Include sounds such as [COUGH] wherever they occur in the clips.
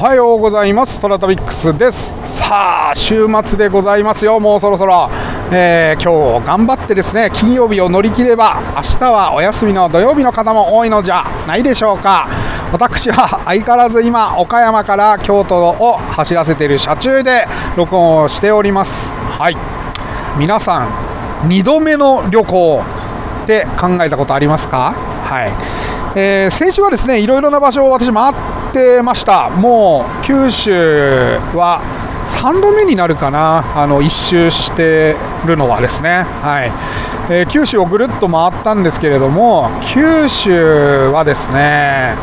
はようございます。トラタビックスです。さあ週末でございますよ。もうそろそろ、えー、今日頑張ってですね金曜日を乗り切れば明日はお休みの土曜日の方も多いのじゃないでしょうか。私は相変わらず今岡山から京都を走らせている車中で録音をしております。はい。皆さん2度目の旅行って考えたことありますか？はい、えー、先週はですねいろいろな場所を私回っててました。もう九州は3度目になるかな、あの一周してるのはですね、はい。えー、九州をぐるっと回ったんですけれども、九州はですね、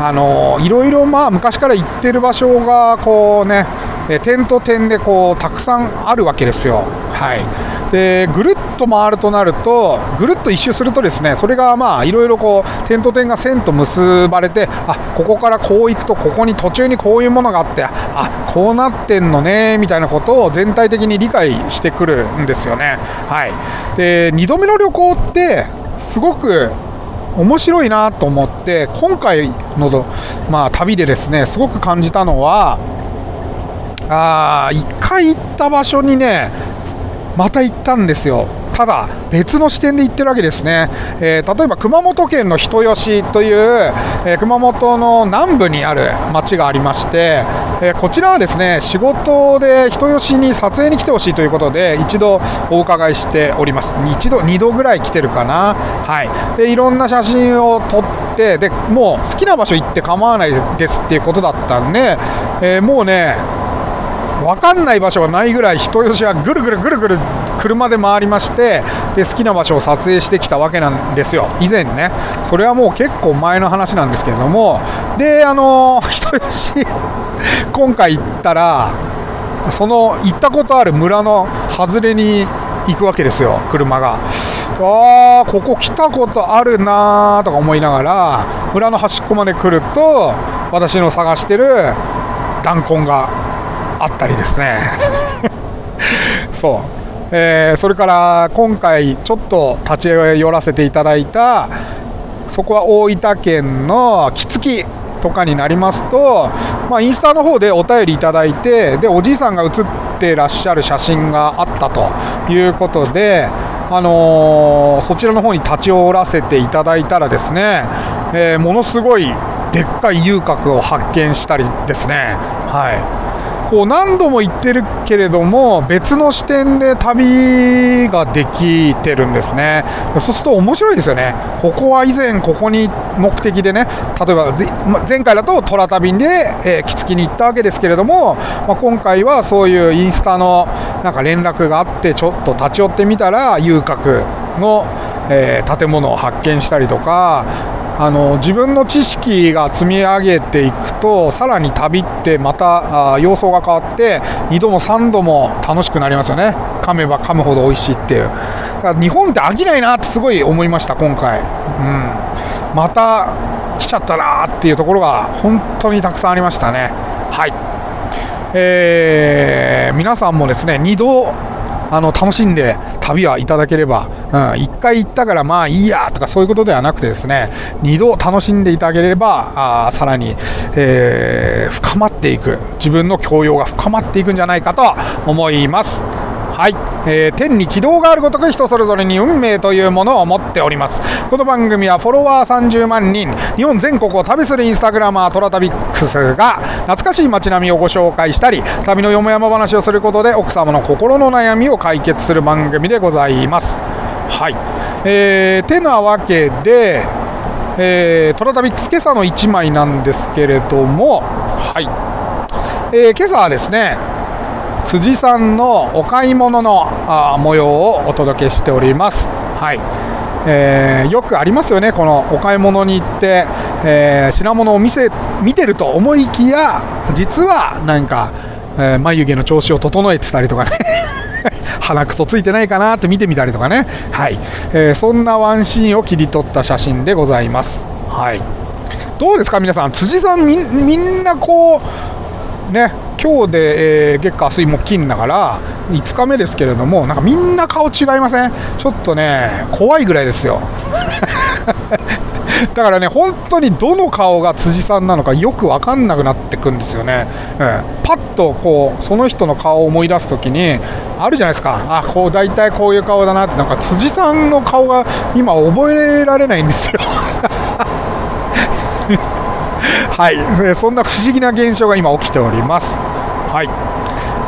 あのいろいろまあ昔から行ってる場所がこうね、え点と点でこうたくさんあるわけですよ。はい、でぐるっと回るとなるとぐるっと一周するとですねそれがまあいろいろこう点と点が線と結ばれてあここからこう行くとここに途中にこういうものがあってあこうなってんのねみたいなことを全体的に理解してくるんですよね。はい、で2度目の旅行ってすごく面白いなと思って今回の、まあ、旅でですねすごく感じたのはあ1回行った場所にねまた行ったんですよ。ただ別の視点で言ってるわけですね、えー、例えば熊本県の人吉という、えー、熊本の南部にある町がありまして、えー、こちらはですね仕事で人吉に撮影に来てほしいということで一度お伺いしております。一度2度ぐらい来てるかな。はい。でいろんな写真を撮ってでもう好きな場所行って構わないですっていうことだったんで、えもうね分かんない場所がないぐらい人吉はぐるぐるぐるぐる車で回りましてで好きな場所を撮影してきたわけなんですよ。以前ね。それはもう結構前の話なんですけれども。であの [LAUGHS] 人吉今回行ったらその行ったことある村の外れに行くわけですよ。車が。あーここ来たことあるなーとか思いながら村の端っこまで来ると私の探してる弾痕があったりですね。[LAUGHS] そう、えー、それから今回ちょっと立ち寄らせていただいたそこは大分県の杵築とかになりますと、まあ、インスタの方でお便りいただいてでおじいさんが写ってらっしゃる写真があったということで、あのー、そちらの方に立ち寄らせていただいたらですね、えー、ものすごいでっかい遊郭を発見したりですね。はい。こう何度も行ってるけれども別の視点で旅ができてるんですね。そうすると面白いですよね。ここは以前ここに目的でね例えば前回だと虎旅で、えー、木付に行ったわけですけれども、まあ、今回はそういうインスタのなんか連絡があってちょっと立ち寄ってみたら遊郭の、えー、建物を発見したりとかあの自分の知識が積み上げていくとさらに旅ってまた様相が変わって2度も3度も楽しくなりますよね。噛めば噛むほど美味しいっていう。だから日本って飽きないなってすごい思いました今回、うん、また来ちゃったなっていうところが本当にたくさんありましたね。はい。えー、皆さんもですね2度あの楽しんで旅はいただければ、うん、1回行ったからまあいいやとかそういうことではなくてですね2度楽しんでいただければあさらに、えー、深まっていく自分の教養が深まっていくんじゃないかと思います。はい、えー、天に軌道があるごとく人それぞれに運命というものを持っております。この番組はフォロワー30万人。日本全国を旅するインスタグラマートラタビックスが懐かしい街並みをご紹介したり旅のよもやま話をすることで奥様の心の悩みを解決する番組でございます。はい、えー、てなわけでえー、トラタビックス今朝の1枚なんですけれども、はい。えー、今朝はですね、辻さんのお買い物のあ模様をお届けしております。はいえー、よくありますよね、このお買い物に行って、えー、品物を見せ見てると思いきや、実はなんか、えー、眉毛の調子を整えてたりとかね。[LAUGHS] 鼻くそついてないかなって見てみたりとかね、はいえー、そんなワンシーンを切り取った写真でございます。はい、どうですか、皆さん、辻さんみ、みんなこう、ね、今日で、えー、月火水木金だから5日目ですけれどもなんかみんな顔違いません？ちょっとね怖いぐらいですよ。[LAUGHS] だからね本当にどの顔が辻さんなのかよく分かんなくなってくんですよね、うん、パッとこうその人の顔を思い出す時にあるじゃないですか。あこう大体こういう顔だなってなんか辻さんの顔が今覚えられないんですよ。はい、そんな不思議な現象が今起きております。はい。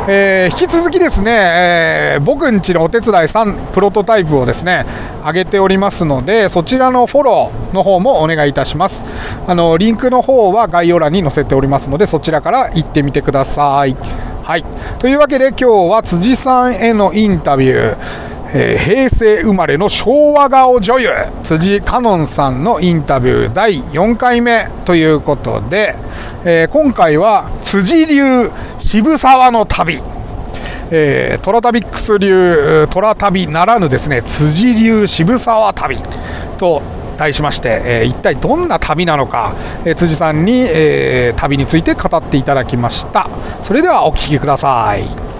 えー、引き続きですね、えー、僕んちのお手伝い3プロトタイプをですね、上げておりますので、そちらのフォローの方もお願いいたします。あの、リンクの方は概要欄に載せておりますので、そちらから行ってみてください。はい。というわけで今日は辻さんへのインタビュー、えー、平成生まれの昭和顔女優辻香音さんのインタビュー第4回目ということで、えー、今回は辻流渋沢の旅。えー、トラタビックス流トラ旅ならぬですね辻流渋沢旅。と題しまして、えー、一体どんな旅なのか、えー、辻さんに、えー、旅について語っていただきました。それではお聞きください。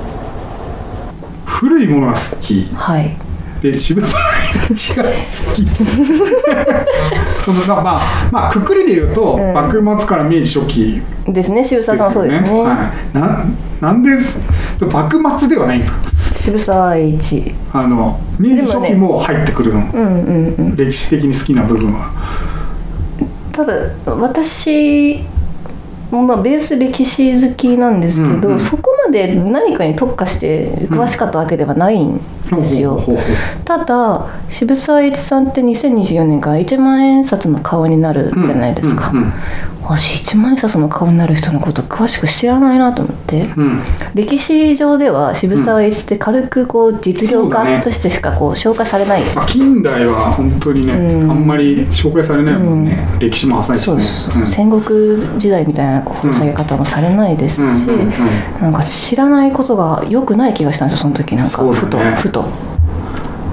古いものが好き、はい、で渋沢栄一が好き。[LAUGHS] そのまあまあくくりで言うと、うん、幕末から明治初期ですね。渋沢さんそうですね、はい、ななんで幕末ではないんですか？渋沢栄一。あの明治初期も入ってくるの、ねうんうんうん、歴史的に好きな部分は。ただ私まあ、ベース歴史好きなんですけど、うんうん、そこまで何かに特化して詳しかったわけではないんですよ、うん、ただ渋沢栄一さんって2024年から1万円札の顔になるじゃないですか、うんうんうん、私一万円札の顔になる人のこと詳しく知らないなと思って、うん、歴史上では渋沢栄一って軽くこう実業家としてしかこう紹介されない、ね、近代は本当にね、うん、あんまり紹介されないもんね、うん、歴史も浅いしね。戦国時代みたいな掘り下げ方もされないですし、なんか知らないことがよくない気がしたんですよその時。なんかふと、ふと。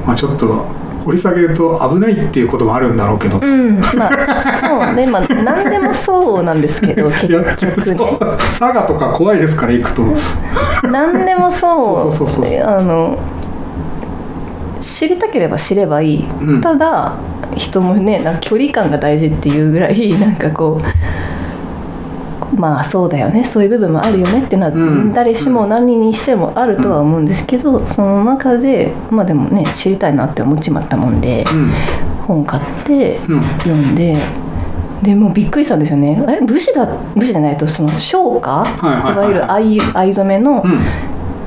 まあちょっと掘り下げると危ないっていうこともあるんだろうけど、うん、まあそうね。まあ何でもそうなんですけど [LAUGHS] 結局ね。佐賀とか怖いですから行くと。何でもそうそうそうそう。あの知りたければ知ればいい、うん、ただ人もねなんか距離感が大事っていうぐらいなんかこうまあそうだよね。そういう部分もあるよねってな、うん、誰しも何にしてもあるとは思うんですけど、うん、その中でまあでもね知りたいなって思っちまったもんで、うん、本買って読んで。でもびっくりしたんですよね。え武士だ武士じゃないとその商家、はいいわゆる藍藍染めの、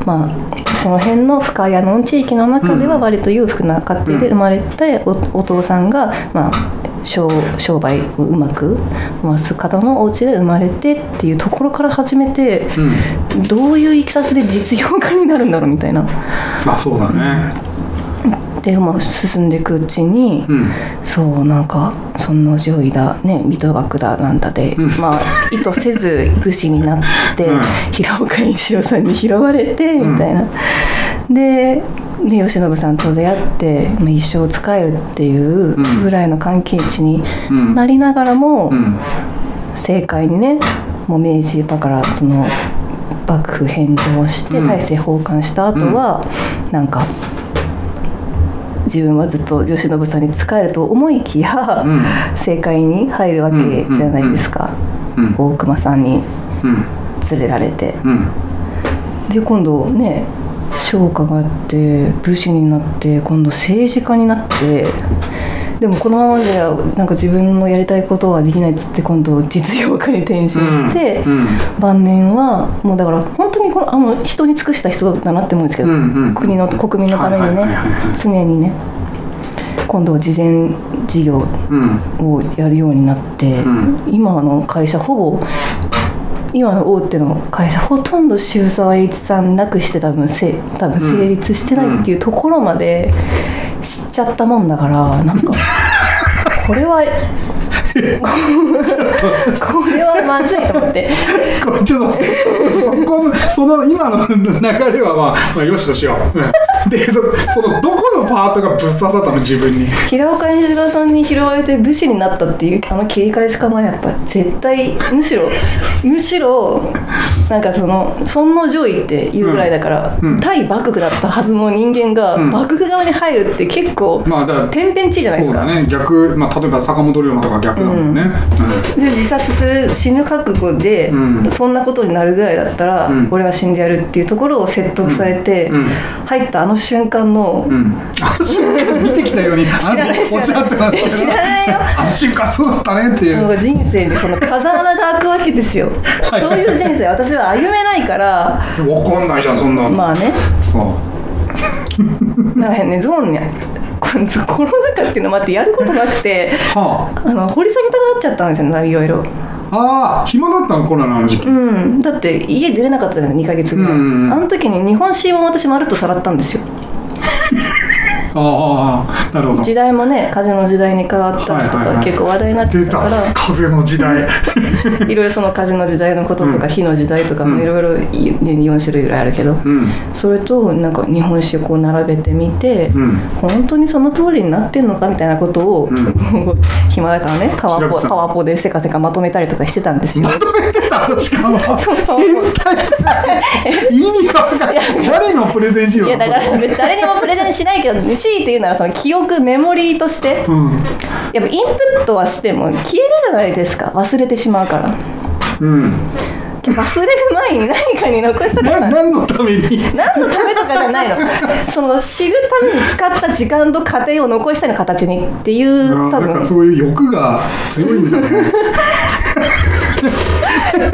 まあその辺の深谷の地域の中では割と裕福な家庭で生まれて、おお父さんがまあ商商売をうまく回す方のお家で生まれてっていうところから始めて、うん、どういういきさつで実用家になるんだろうみたいな。まあそうだねでも進んでいくうちに、うん、そうなんか尊王攘夷だね水戸学だなんだで、うん、まあ意図せず武士になって、うん、平岡一郎さんに拾われてみたいな。でで慶喜さんと出会って、まあ、一生使えるっていうぐらいの関係値になりながらも、政界にねもう明治だからその幕府返上して大政奉還した後は、うん、なんか自分はずっと慶喜さんに仕えると思いきや、うん、政界に入るわけじゃないですか、うん、大隈さんに連れられて。で今度ね昇華があって武士になって今度政治家になってでもこのままではなんか自分のやりたいことはできないっつって今度実業家に転身して、うんうん、晩年はもうだから本当にこのあの人に尽くした人だなって思うんですけど、うんうん、国の国民のためにね、常にね今度は慈善事業をやるようになって、今の会社ほぼ今の大手の会社ほとんど渋沢栄一さんなくして多分せ多分成立してないっていうところまで知っちゃったもんだからなんかこれはこれはまずいと思って。ちょっとそこその今の流れはまあ、まあ、よしとしよう。でそそのどこのパートがぶっ刺さったの自分に。平岡円次郎さんに拾われて武士になったっていう。あの切り返しかなやっぱり絶対むしろ [LAUGHS] むしろなんかその尊王攘夷っていうぐらいだから、うん。うん対幕府だったはずの人間がうん。幕府側に入るって結構まあだ天変地異じゃないですか、そうだね。逆、まあ、例えば坂本龍馬とか逆だもんね、で自殺する死ぬ覚悟で、うん。そんなことになるぐらいだったら、うん。俺は死んでやるっていうところを説得されて、入ったあの瞬間の、うん。うん、あの瞬間見てきたように知らないあのおっしゃってますけど。知らないよ。あの瞬間そうだったねっていう。人生にその風穴が開くわけですよ。はい。そういう人生。私は歩めないから。わかんないじゃんそんなの、まあね。そう。なんかねゾーンにこのコロナ禍っていうのもあってやることなくて。はあ。の掘り下げたくなっちゃったんですよねいろいろあああ暇だったのコロナの時期、うん。だって家出れなかったじゃない2ヶ月ぐらい、うんあの時に日本史を私まるっとさらったんですよああなるほど。時代もね風の時代に変わったりとか結構話題になって出たたから。風の時代。[LAUGHS] いろいろその風の時代のこととかうん。火の時代とかうん。もいろいろ4種類ぐらいあるけどうん。それとなんか日本史をこう並べてみてうん。本当にその通りになってんのかみたいなことを、うん。[LAUGHS] 暇だからねパワポパワポでせかせかまとめたりとかしてたんですよ。まとめてたの？しかも。意味が分かんない。誰のプレゼン資料いやだから誰にもプレゼンしないけど強いて言うならその記憶メモリーとして。うん。やっぱインプットはしても消えるじゃないですか。忘れてしまうから。うん。忘れる前に何かに残したか。ったな何のために？何のためとかじゃないの。[LAUGHS] その知るために使った時間と過程を残したいの形にっていう多あなんか分そういう欲が強いんだね [LAUGHS]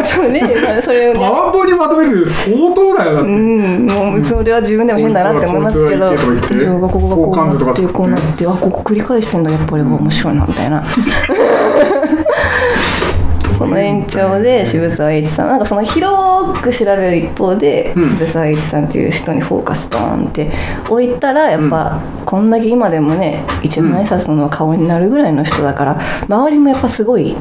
そうね、まあ、それをね。パワポにまとめるって相当だよだって、うん、もうそれは自分でも変だなって思いますけど、そうここがこうなってこうなってあここ繰り返してんだやっぱり。面白いなみたいな。[LAUGHS] その延長で渋沢栄一さん。なんかその広く調べる一方で、うん。渋沢栄一さんっていう人にフォーカスドーンって置いたらやっぱ、こんだけ今でもね一万円札の顔になるぐらいの人だから周りもやっぱすごい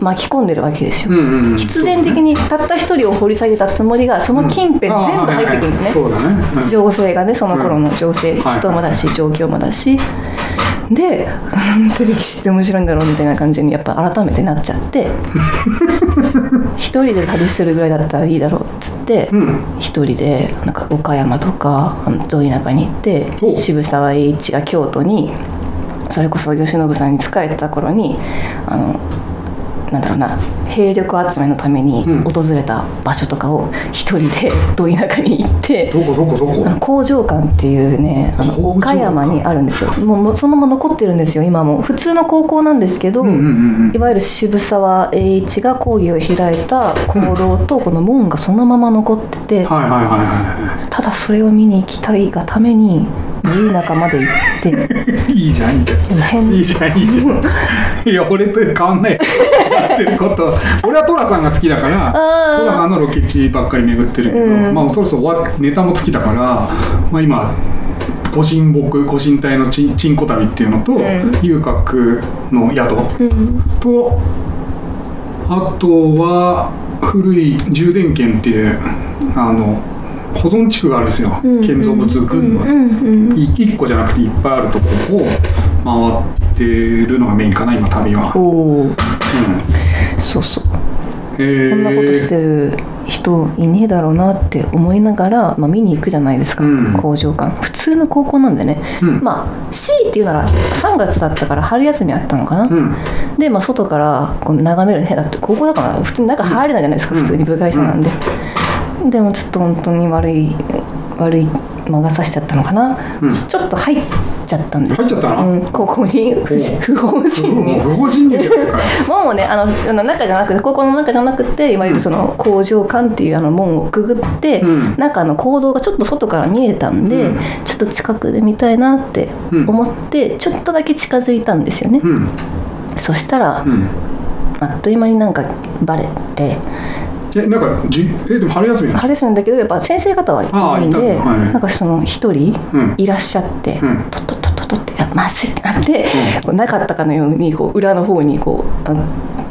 巻き込んでるわけですよ。うんうんうん。必然的にたった一人を掘り下げたつもりがその近辺全部入ってくるんですね、あはいはいね、情勢がねその頃の情勢、はい人もだし状況もだし。でなんて歴史って面白いんだろうみたいな感じにやっぱ改めてなっちゃって。[LAUGHS] 一人で旅するぐらいだったらいいだろうっつってうん。一人でなんか岡山とかあのど田舎に行ってお渋沢栄一が京都にそれこそ慶喜さんに仕えてた頃にあのなんだろうな兵力集めのためにうん。訪れた場所とかを一人でど田舎に行って、どこどこどこ？あの工場館っていうねあの岡山にあるんですよ。もうそのまま残ってるんですよ今も。普通の高校なんですけど、うんうんうんうん。いわゆる渋沢栄一が講義を開いた講堂とこの門がそのまま残ってて、はいはいはいはい。ただそれを見に行きたいがためにど田舎まで行ってはい [LAUGHS] いいじゃんいいじゃん変。いいじゃんいいじゃん。[LAUGHS] いや俺と変わんない。やってること。[LAUGHS] 俺はトラさんが好きだからートラさんのロケ地ばっかり巡ってるけど、うん。まあそろそろ終わネタも尽きたから、まあ、今ご神木ご神体のちんちんこ旅っていうのと、ん。遊郭の宿うん。とあとは古い充電圏っていうあの保存地区があるんですよ、うん。建造物群の、うんうんい1個じゃなくていっぱいあるとこを回ってるのがメインかな今旅は、おおうん。そうそう。えー。こんなことしてる人いねえだろうなって思いながら、まあ、見に行くじゃないですか、うん。工場館。普通の高校なんでね、うん。まあ C っていうなら3月だったから春休みあったのかな、うん。で、まあ、外からこう眺めるね。だって高校だから普通に中入れないじゃないですか、うん。普通に部外者なんで、でもちょっと本当に悪い悪い魔が差しちゃったのかな、うん。ちょっと入っちゃったんです。よ入っちゃったの？うん、高校に不不法侵入。不法侵入。[LAUGHS] 門をねあのあの中じゃなくて高校の中じゃなくていわゆるその工場館っていうあの門をくぐって、うん。中の行動がちょっと外から見えたんで、うん。ちょっと近くで見たいなってうん。思って、ちょっとだけ近づいたんですよね、うん。そしたら、うん。あっという間になんかバレてえなんかじえでも春休み春休みだけどやっぱ先生方はいああるんでいたんだはいなんかその一人うん。いらっしゃって、うん。とっとっとっとっこと?」って「いやまずい」ってなって、こうなかったかのようにこう裏の方にこうあの、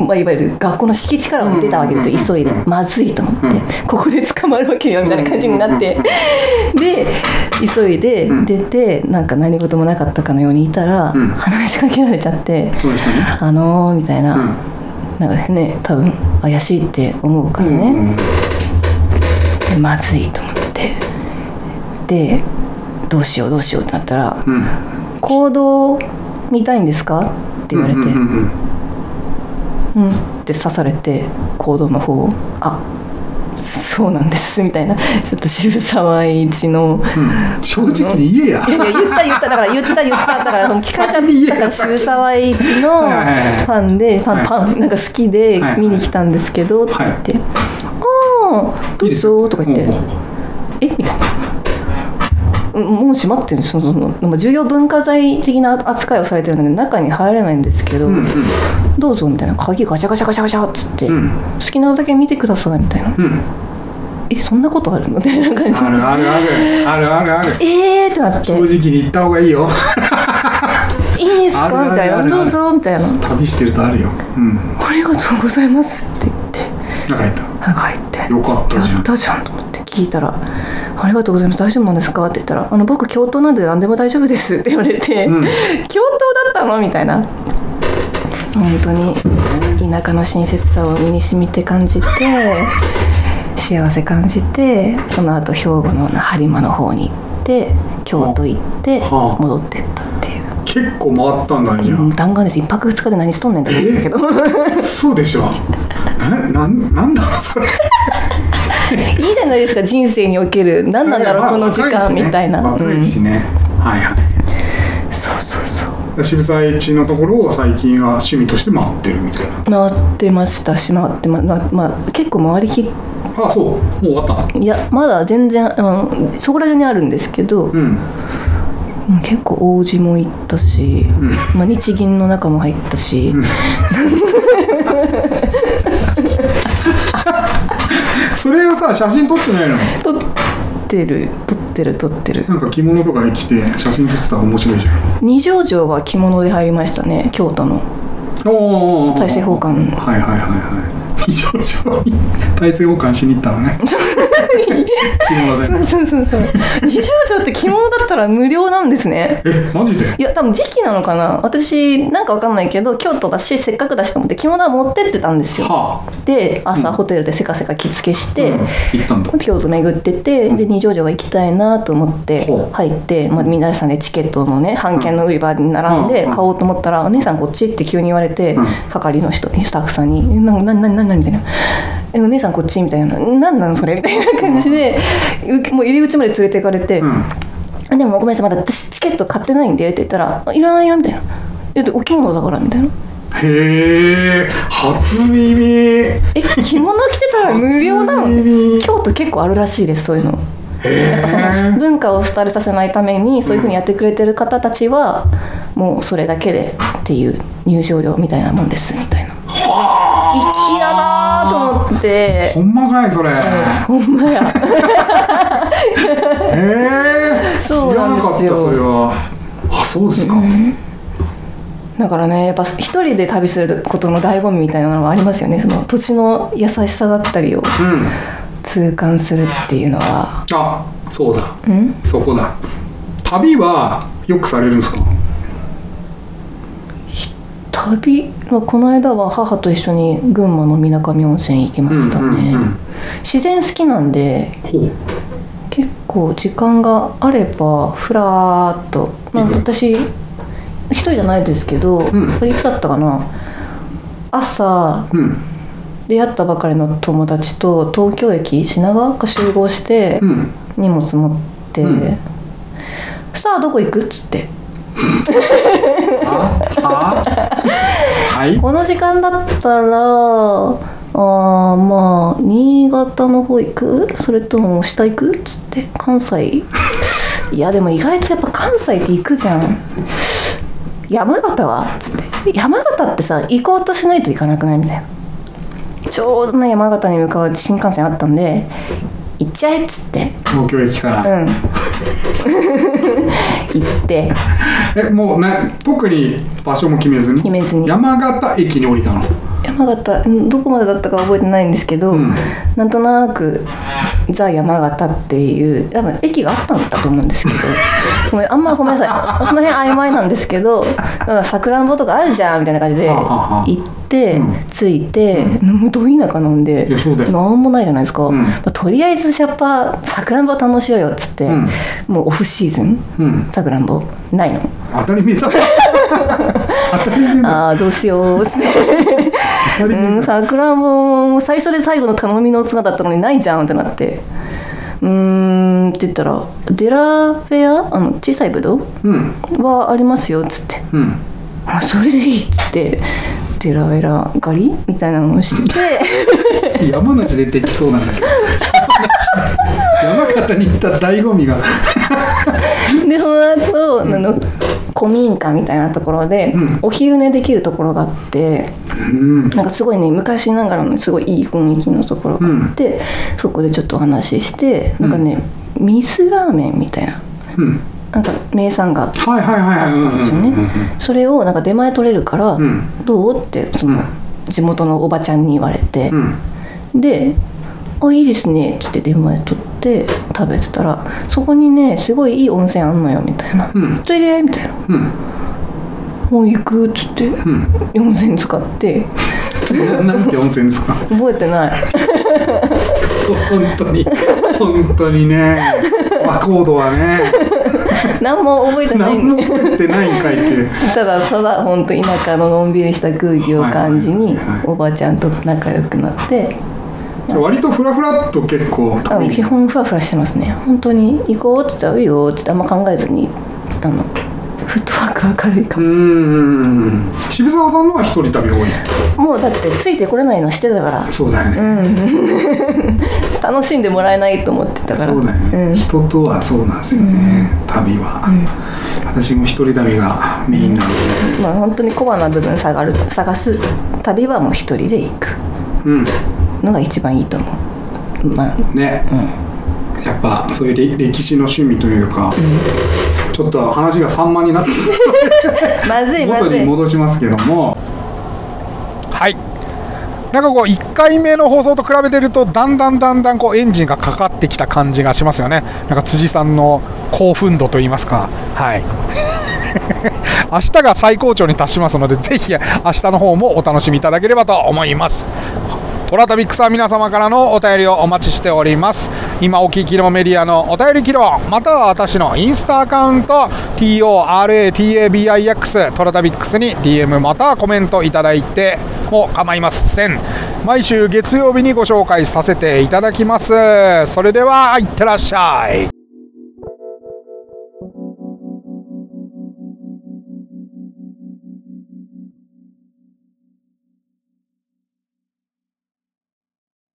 まあ、いわゆる学校の敷地からは出たわけですよ、急いで。まずいと思って、ここで捕まるわけよみたいな感じになって、で急いで出てなんか何事もなかったかのようにいたら、ん。話しかけられちゃってそうでしたね「あのー」みたいな、うんなんかね多分怪しいって思うからね、うんでまずいと思って。でどうしようどうしようってなったらうん「行動見たいんですか?」って言われて「うんうんうん。うん」って刺されて行動の方を「あそうなんです」みたいな。ちょっと渋沢栄一の。うん。正直に言えや。いやいや言った言っただから言った言っただから [LAUGHS] その聞かれちゃったから渋沢栄一のファンでファンはい。ファンなんか好きで見に来たんですけどって言って「ああどうぞ」とか言って。おうおう「えみたいな。うんもう閉まってるんですそのそのまあ重要文化財的な扱いをされてるので中に入れないんですけど、うんうん。どうぞみたいな。鍵ガチャガチャガチャガチャっつって、うん。好きなだけ見てくださいみたいな。うんえそんなことあるの？みたいな感じ。あるあるある。あるあるある。えーってなって。正直に言った方がいいよ。いいですか？みたいな。どうぞみたいな。旅してるとあるよ。うん。ありがとうございますって言って。なんか言った？なんか入って。よかったじゃん。やったじゃんと思って聞いたら「ありがとうございます。大丈夫なんですか?」って言ったら「あの僕教頭なんで何でも大丈夫です」って言われて「うん。教頭だったの?」みたいな。本当に田舎の親切さを身に染みて感じて幸せ感じてその後兵庫の播磨の方に行って京都行ってはあ。戻ってったっていう。結構回ったんだねじゃうん弾丸です。一泊二日で何しとんねんって思ったけど。あそうでしょ？ななんなんだそれ。[LAUGHS] いいじゃないですか人生における。何なんだろう、まあこの時間みたいな、若うん。いしね、はいはい。そうそうそう。渋沢栄一のところを最近は趣味として回ってるみたいな。回ってましたし回ってままあまあ結構回りきっあそう？もう終わったいやまだ全然あのそこら中にあるんですけど、うん。うん結構王子も行ったし、まあ、日銀の中も入ったし、[LAUGHS] それをさ写真撮ってないの？撮ってる。撮ってる撮ってる。なんか着物とかで着て写真撮ってたら面白いじゃん。二条城は着物で入りましたね京都の。大政奉還はいはいはいはい非常上に。大政奉還しに。行ったのね着物でそうそうそうそう。二条城って着物だったら無料なんですね。えマジで？いや多分時期なのかな。私なんかわかんないけど京都だしせっかくだしと思って着物は持ってってたんですよ。はで朝ホテルでせかせか着付けしあ、て、うん。行ったんだ。京都巡っててで二条城は行きたいなと思って入って、まあ、皆さんでチケットのね半券の売り場に並んでうん。買おうと思ったら「お姉さんこっち」って急に言われて、うん。係の人にスタッフさんに「えなななななみたいな「えお姉さんこっち」みたいな「なんなんそれ」みたいな感じでうもう入り口まで連れて行かれて。うん。でもごめんなさいまだ私チケット買ってないんでって言ったら「いらないよ」みたいな「えでお着物だから」みたいな。へえ。初耳「え着物着てたら無料なの?」京都結構あるらしいですそういうの。へやっぱそのえ文化を廃れさせないためにそういうふうにやってくれてる方たちはもうそれだけでっていう入場料みたいなもんですみたいな。はあ粋だなと思って。ほんまかいそれ、ほんまやへえそうなんですよそれは。あそうですか、だからねやっぱ一人で旅することの醍醐味みたいなのがありますよね。その土地の優しさだったりをうん。痛感するっていうのは。あそうだ。うん？そこだ。旅はよくされるんですか？旅はこの間は母と一緒に群馬の水上温泉行きましたね、うんうんうん。自然好きなんで結構時間があればふらーっと、まあ、私一人じゃないですけど、ん。これいつだったかな。朝うん。出会ったばかりの友達と東京駅品川か集合してうん。荷物持って、うん。さあどこ行く？っつって [LAUGHS] は？は？い？この時間だったらあーまあ新潟の方行く？それとも下行く？っつって関西？[LAUGHS] いやでも意外とやっぱ関西って行くじゃん。山形は？っつって。山形ってさ行こうとしないと行かなくないみたいな。ちょうどね山形に向かう新幹線あったんで行っちゃえっつって。東京駅から、うん行って。えもうね特に場所も決めずに？決めずに。山形駅に降りたの？山形うんどこまでだったか覚えてないんですけど、うん。なんとなくザ山形っていう多分駅があったんだと思うんですけどごめんあんまごめんなさい。この辺曖昧なんですけどうんさくらんぼとかあるじゃんみたいな感じで行って、うん。着いて、もうどいやそうだよ。なんもないじゃないですか、とりあえずやっぱさくらんぼ楽しようよっつって、うん。もうオフシーズンうん。さくらんぼないの？当たり前だ。[LAUGHS] 当たり前だ。ああどうしようっつって。さくらんぼも最初で最後の頼みの綱だったのにないじゃんってなってうーんって言ったら「デラフェア？あの小さいブドウ？うん。はありますよ」っつって。うん「あそれでいい」っつってデラベラ狩り？みたいなのをして。[LAUGHS] 山梨でできそうなんだけど [LAUGHS] 山形に行った醍醐味が [LAUGHS] でその後、あの古民家みたいなところで、うん。お昼寝できるところがあってうん。なんかすごいね昔ながらのすごいいい雰囲気のところがあって、そこでちょっとお話ししてなんかね、ミスラーメンみたいなうん。なんか名産があったんですよね、それをなんか出前取れるから、うんどうってその地元のおばちゃんに言われてう、んで「あいいですね」っつって出前取って食べてたら「そこにねすごいいい温泉あんのよ」みたいな「うんそれで」みたいな。うん「もう行く」っつってうん。温泉使って。な [LAUGHS] なんて温泉ですか？覚えてない。[LAUGHS] 本当に。本当にね。和コードはね。何も覚えてない。何も覚えてないんかいって。ただただ本当田舎ののんびりした空気を感じにおばちゃんと仲良くなって割とフラフラっと結構基本フラフラしてますね。本当に行こうっつったら「いいよ」っつってあんま考えずにあのフットワークは軽いかうもーん渋沢さんのは一人旅多いもうだってついてこれないのしてたから。そうだよね、[LAUGHS] 楽しんでもらえないと思ってたから。そうだよね、ん。人とはそうなんですよね、旅は、私も一人旅がメインなので。まあ本当にコアな部分探る探す旅はもう一人で行く。うんのが一番いいと思う。まあ。ね、やっぱそういうれ歴史の趣味というか、ちょっと話が散漫になって [LAUGHS] まずいま元ずい。に戻しますけども。はい。なんかこう1回目の放送と比べてるとだんだんだんだんこうエンジンがかかってきた感じがしますよね。なんか辻さんの興奮度といいますか。はい。[LAUGHS] 明日が最高潮に達しますのでぜひ明日の方もお楽しみいただければと思いますトラタビックさん皆様からのお便りをお待ちしております。今お聞きのメディアのお便り機能または私のインスタアカウント TORATABIX トラタビックスに DM またはコメントいただいても構いません。毎週月曜日にご紹介させていただきます。それではいってらっしゃい。